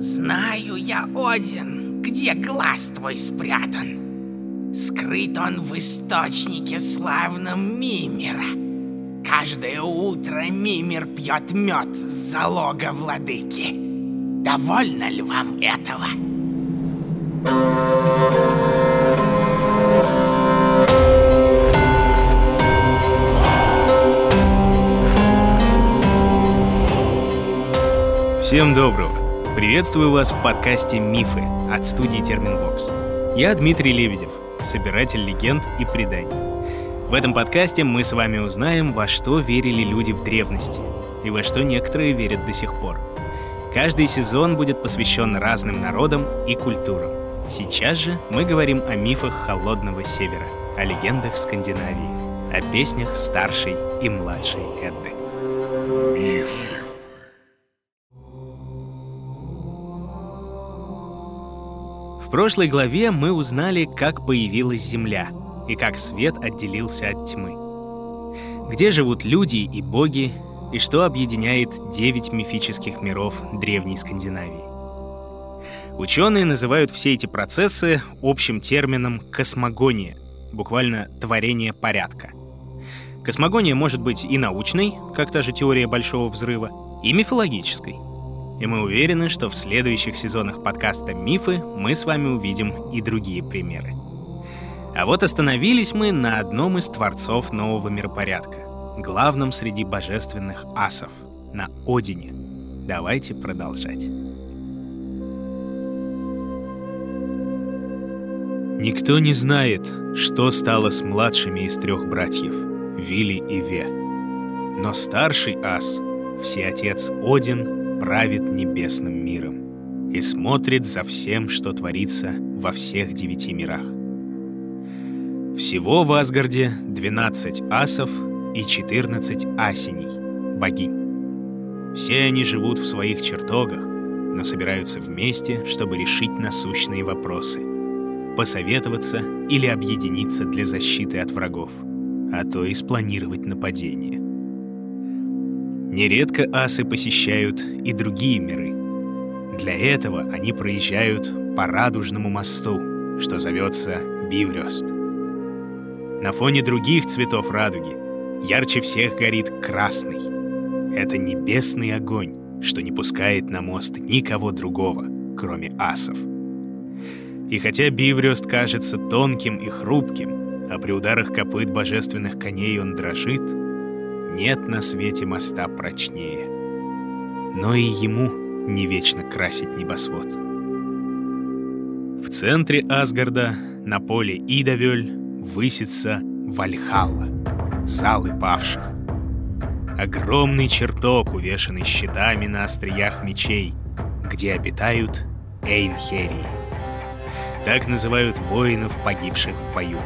Знаю я, Один, где глаз твой спрятан. Скрыт он в источнике славном Мимера. Каждое утро Мимер пьет мед с залога владыки. Довольно ли вам этого? Всем доброго! Приветствую вас в подкасте «Мифы» от студии Терминвокс. Я Дмитрий Лебедев, собиратель легенд и преданий. В этом подкасте мы с вами узнаем, во что верили люди в древности и во что некоторые верят до сих пор. Каждый сезон будет посвящен разным народам и культурам. Сейчас же мы говорим о мифах Холодного Севера, о легендах Скандинавии, о песнях старшей и младшей Эдды. Мифы. В прошлой главе мы узнали, как появилась Земля и как свет отделился от тьмы. Где живут люди и боги, и что объединяет девять мифических миров древней Скандинавии. Ученые называют все эти процессы общим термином «космогония», буквально «творение порядка». Космогония может быть и научной, как та же теория Большого Взрыва, и мифологической — и мы уверены, что в следующих сезонах подкаста «Мифы» мы с вами увидим и другие примеры. А вот остановились мы на одном из творцов нового миропорядка, главном среди божественных асов, на Одине. Давайте продолжать. Никто не знает, что стало с младшими из трех братьев, Вили и Ве. Но старший ас, всеотец Один, правит небесным миром и смотрит за всем, что творится во всех девяти мирах. Всего в Асгарде 12 асов и 14 асеней, богинь. Все они живут в своих чертогах, но собираются вместе, чтобы решить насущные вопросы, посоветоваться или объединиться для защиты от врагов, а то и спланировать нападение. Нередко асы посещают и другие миры. Для этого они проезжают по радужному мосту, что зовется Биврёст. На фоне других цветов радуги ярче всех горит красный. Это небесный огонь, что не пускает на мост никого другого, кроме асов. И хотя Биврёст кажется тонким и хрупким, а при ударах копыт божественных коней он дрожит — нет на свете моста прочнее. Но и ему не вечно красить небосвод. В центре Асгарда, на поле Идавель, высится Вальхалла, залы павших. Огромный чертог, увешанный щитами на остриях мечей, где обитают Эйнхерии. Так называют воинов, погибших в бою.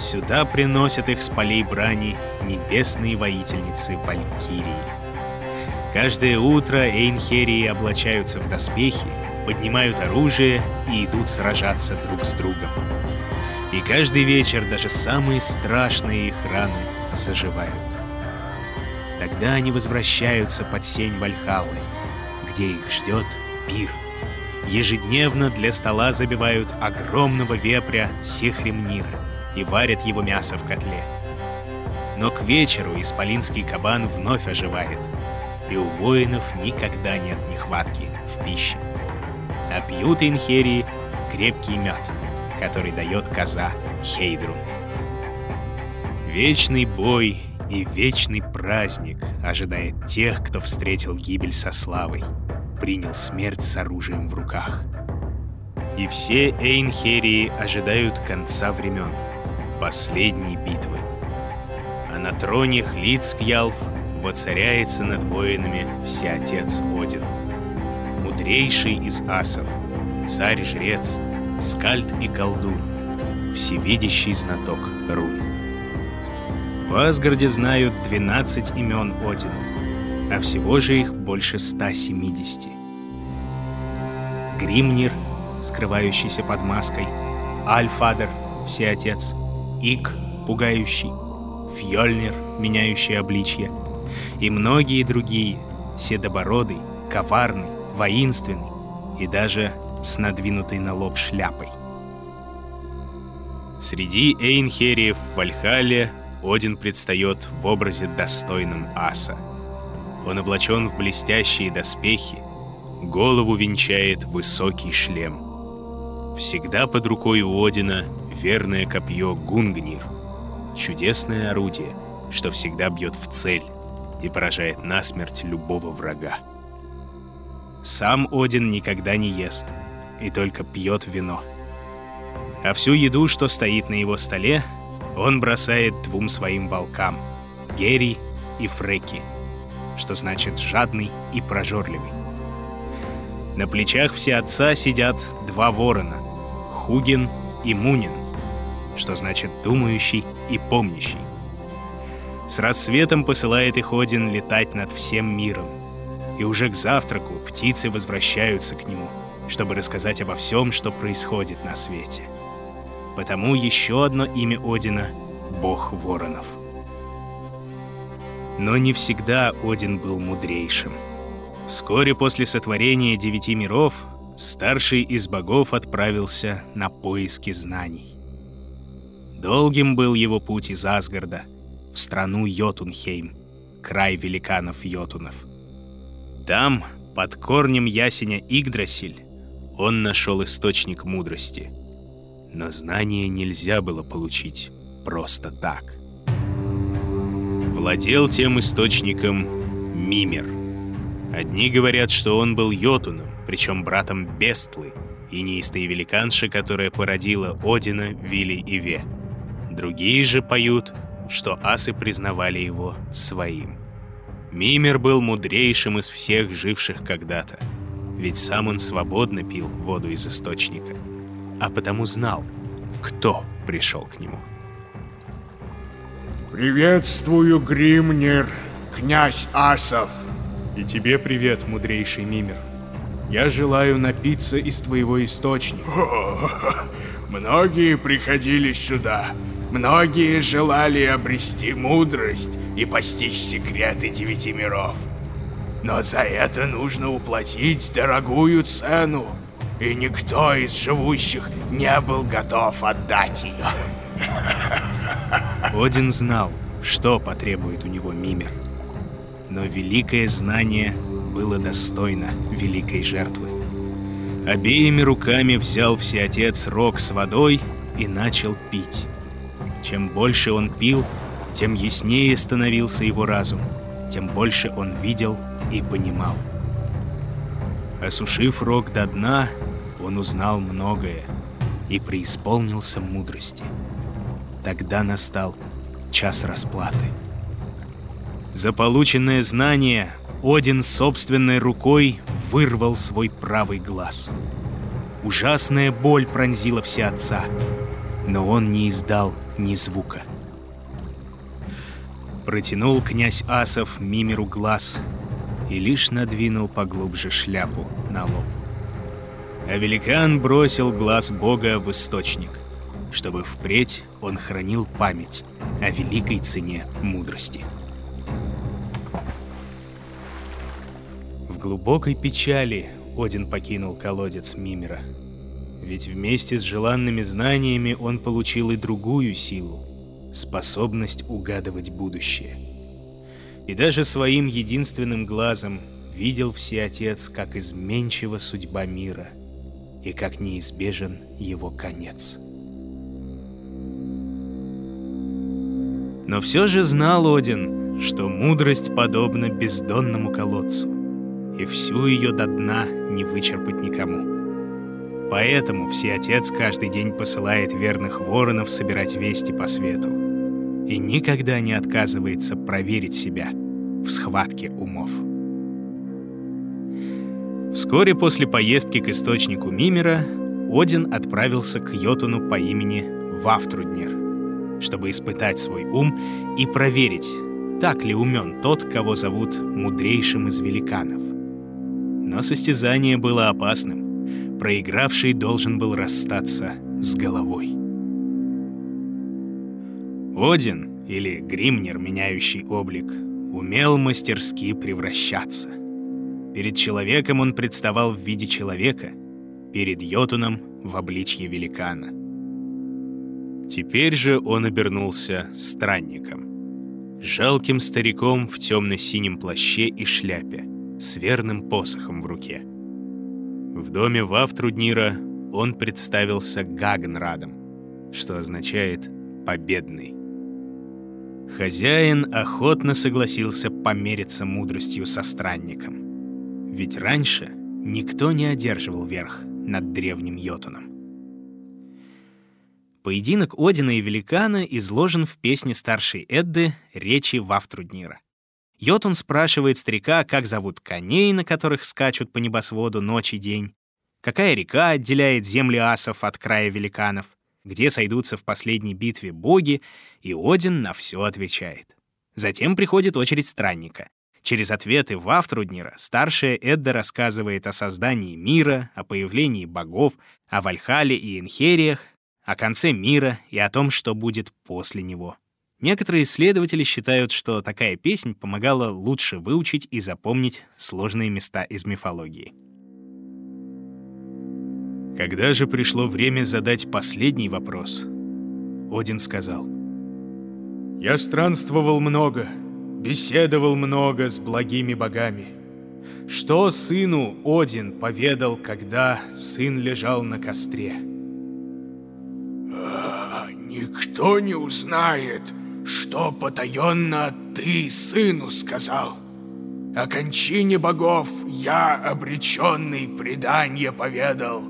Сюда приносят их с полей брани небесные воительницы Валькирии. Каждое утро Эйнхерии облачаются в доспехи, поднимают оружие и идут сражаться друг с другом. И каждый вечер даже самые страшные их раны заживают. Тогда они возвращаются под сень Вальхаллы, где их ждет пир. Ежедневно для стола забивают огромного вепря Сехремнира — и варят его мясо в котле. Но к вечеру исполинский кабан вновь оживает, и у воинов никогда нет нехватки в пище. А пьют инхерии крепкий мед, который дает коза Хейдрун. Вечный бой и вечный праздник ожидает тех, кто встретил гибель со славой, принял смерть с оружием в руках. И все Эйнхерии ожидают конца времен — последней битвы. А на троне Хлицкьялф воцаряется над воинами Всеотец Один. Мудрейший из асов, царь-жрец, скальд и колдун, всевидящий знаток рун. В Асгарде знают 12 имен Одина, а всего же их больше 170. Гримнир, скрывающийся под маской, Альфадер, Всеотец, Ик, пугающий, Фьёльнир, меняющий обличье, и многие другие, седобородый, коварный, воинственный, и даже с надвинутой на лоб шляпой. Среди Эйнхериев в Вальхале Один предстает в образе достойном аса. Он облачен в блестящие доспехи, голову венчает высокий шлем. Всегда под рукой у Одина верное копье Гунгнир, чудесное орудие, что всегда бьет в цель и поражает насмерть любого врага. Сам Один никогда не ест и только пьет вино. А всю еду, что стоит на его столе, он бросает двум своим волкам — Герри и Фреки, что значит «жадный» и «прожорливый». На плечах все отца сидят два ворона — Хугин и Мунин, что значит «думающий» и «помнящий». С рассветом посылает их Один летать над всем миром. И уже к завтраку птицы возвращаются к нему, чтобы рассказать обо всем, что происходит на свете. Потому еще одно имя Одина — Бог Воронов. Но не всегда Один был мудрейшим. Вскоре после сотворения девяти миров старший из богов отправился на поиски знаний. Долгим был его путь из Асгарда — в страну Йотунхейм, край великанов Йотунов. Там, под корнем ясеня Игдрасиль, он нашел источник мудрости. Но знания нельзя было получить просто так. Владел тем источником Мимер. Одни говорят, что он был Йотуном, причем братом Бестлы, и неистой великанши, которая породила Одина, Вили и Ве. Другие же поют, что асы признавали его своим. Мимер был мудрейшим из всех живших когда-то, ведь сам он свободно пил воду из источника, а потому знал, кто пришел к нему. «Приветствую, Гримнер, князь Асов!» «И тебе привет, мудрейший Мимер. Я желаю напиться из твоего источника». О, многие приходили сюда, Многие желали обрести мудрость и постичь секреты девяти миров. Но за это нужно уплатить дорогую цену, и никто из живущих не был готов отдать ее. Один знал, что потребует у него Мимер. Но великое знание было достойно великой жертвы. Обеими руками взял Всеотец рог с водой и начал пить. Чем больше он пил, тем яснее становился его разум, тем больше он видел и понимал. Осушив рог до дна, он узнал многое и преисполнился мудрости. Тогда настал час расплаты. За полученное знание Один собственной рукой вырвал свой правый глаз. Ужасная боль пронзила все отца, но он не издал ни звука. Протянул князь Асов Мимеру глаз и лишь надвинул поглубже шляпу на лоб. А великан бросил глаз бога в источник, чтобы впредь он хранил память о великой цене мудрости. В глубокой печали Один покинул колодец Мимера — ведь вместе с желанными знаниями он получил и другую силу — способность угадывать будущее. И даже своим единственным глазом видел Всеотец, как изменчива судьба мира и как неизбежен его конец. Но все же знал Один, что мудрость подобна бездонному колодцу, и всю ее до дна не вычерпать никому. Поэтому Всеотец каждый день посылает верных воронов собирать вести по свету. И никогда не отказывается проверить себя в схватке умов. Вскоре после поездки к источнику Мимера Один отправился к Йотуну по имени Вафтруднер, чтобы испытать свой ум и проверить, так ли умен тот, кого зовут мудрейшим из великанов. Но состязание было опасным проигравший должен был расстаться с головой. Один, или Гримнер, меняющий облик, умел мастерски превращаться. Перед человеком он представал в виде человека, перед Йотуном в обличье великана. Теперь же он обернулся странником, жалким стариком в темно-синем плаще и шляпе, с верным посохом в руке. В доме Вавтруднира он представился Гагнрадом, что означает «победный». Хозяин охотно согласился помериться мудростью со странником. Ведь раньше никто не одерживал верх над древним Йотуном. Поединок Одина и Великана изложен в песне старшей Эдды «Речи Вавтруднира». Йотун спрашивает старика, как зовут коней, на которых скачут по небосводу ночь и день, какая река отделяет земли асов от края великанов, где сойдутся в последней битве боги, и Один на все отвечает. Затем приходит очередь странника. Через ответы Вафтруднира старшая Эдда рассказывает о создании мира, о появлении богов, о Вальхале и Инхериях, о конце мира и о том, что будет после него. Некоторые исследователи считают, что такая песнь помогала лучше выучить и запомнить сложные места из мифологии. Когда же пришло время задать последний вопрос, Один сказал, «Я странствовал много, беседовал много с благими богами. Что сыну Один поведал, когда сын лежал на костре?» а, «Никто не узнает, что потаенно ты сыну сказал. О кончине богов я, обреченный, предание поведал.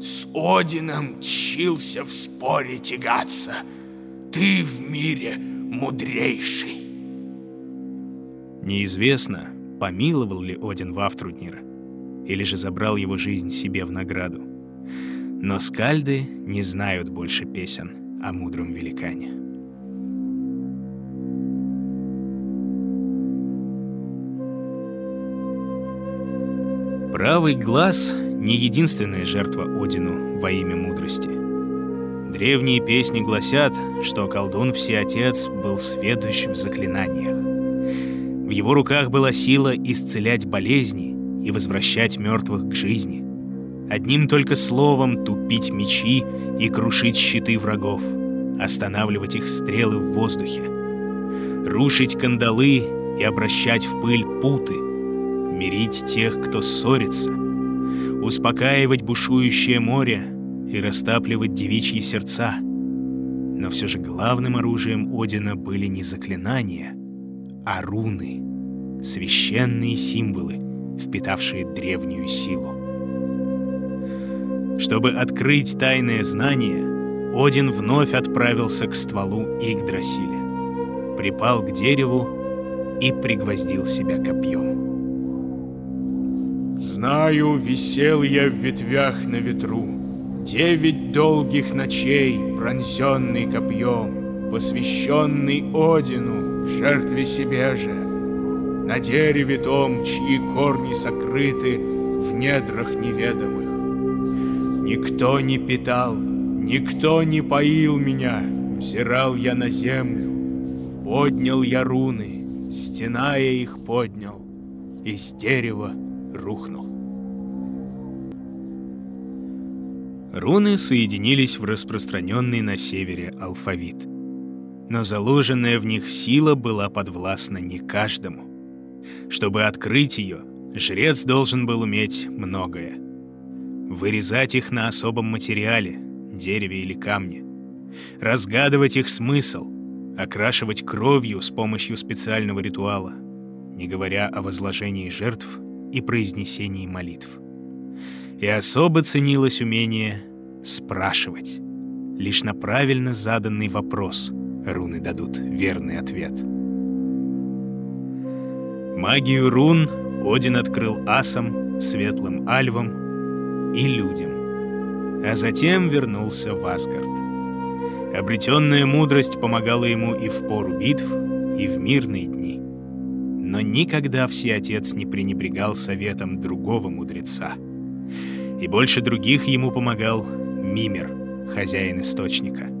С Одином тщился в споре тягаться. Ты в мире мудрейший. Неизвестно, помиловал ли Один Вафтруднира, или же забрал его жизнь себе в награду. Но скальды не знают больше песен о мудром великане. Правый глаз — не единственная жертва Одину во имя мудрости. Древние песни гласят, что колдун Всеотец был сведущ в заклинаниях. В его руках была сила исцелять болезни и возвращать мертвых к жизни. Одним только словом тупить мечи и крушить щиты врагов, останавливать их стрелы в воздухе, рушить кандалы и обращать в пыль путы — мирить тех, кто ссорится, успокаивать бушующее море и растапливать девичьи сердца. Но все же главным оружием Одина были не заклинания, а руны, священные символы, впитавшие древнюю силу. Чтобы открыть тайное знание, Один вновь отправился к стволу Игдрасиля, припал к дереву и пригвоздил себя копьем. Знаю, висел я в ветвях на ветру, Девять долгих ночей, пронзенный копьем, Посвященный Одину в жертве себе же. На дереве том, чьи корни сокрыты В недрах неведомых. Никто не питал, никто не поил меня, Взирал я на землю, поднял я руны, Стена я их поднял, из дерева рухнул. Руны соединились в распространенный на севере алфавит. Но заложенная в них сила была подвластна не каждому. Чтобы открыть ее, жрец должен был уметь многое. Вырезать их на особом материале, дереве или камне. Разгадывать их смысл, окрашивать кровью с помощью специального ритуала, не говоря о возложении жертв и произнесении молитв. И особо ценилось умение спрашивать. Лишь на правильно заданный вопрос руны дадут верный ответ. Магию рун Один открыл асам, светлым альвам и людям, а затем вернулся в Асгард. Обретенная мудрость помогала ему и в пору битв, и в мирные дни но никогда Всеотец не пренебрегал советом другого мудреца. И больше других ему помогал Мимер, хозяин источника.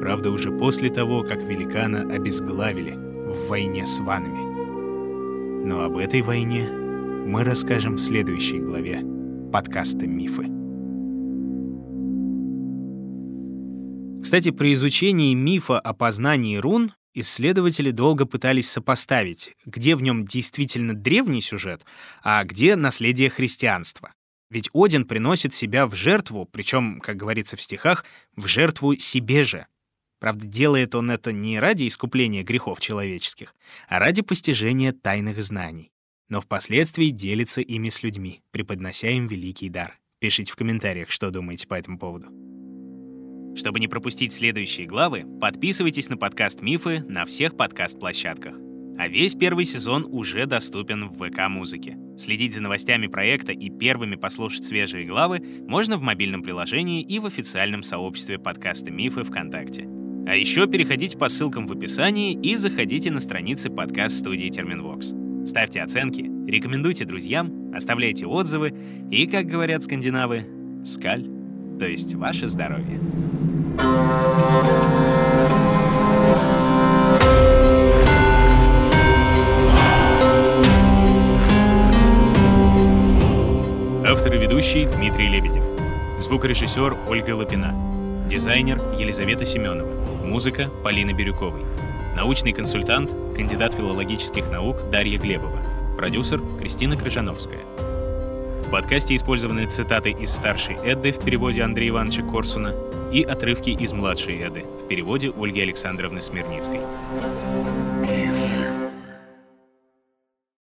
Правда, уже после того, как великана обезглавили в войне с ванами. Но об этой войне мы расскажем в следующей главе подкаста «Мифы». Кстати, при изучении мифа о познании рун исследователи долго пытались сопоставить, где в нем действительно древний сюжет, а где наследие христианства. Ведь Один приносит себя в жертву, причем, как говорится в стихах, в жертву себе же. Правда, делает он это не ради искупления грехов человеческих, а ради постижения тайных знаний. Но впоследствии делится ими с людьми, преподнося им великий дар. Пишите в комментариях, что думаете по этому поводу. Чтобы не пропустить следующие главы, подписывайтесь на подкаст «Мифы» на всех подкаст-площадках. А весь первый сезон уже доступен в ВК-музыке. Следить за новостями проекта и первыми послушать свежие главы можно в мобильном приложении и в официальном сообществе подкаста «Мифы» ВКонтакте. А еще переходите по ссылкам в описании и заходите на страницы подкаст-студии Терминвокс. Ставьте оценки, рекомендуйте друзьям, оставляйте отзывы и, как говорят скандинавы, скаль, то есть ваше здоровье. Автор и ведущий Дмитрий Лебедев. Звукорежиссер Ольга Лапина. Дизайнер Елизавета Семенова. Музыка Полины Бирюковой. Научный консультант, кандидат филологических наук Дарья Глебова. Продюсер Кристина Крыжановская. В подкасте использованы цитаты из старшей Эдды в переводе Андрея Ивановича Корсуна и отрывки из младшей Эды в переводе Ольги Александровны Смирницкой.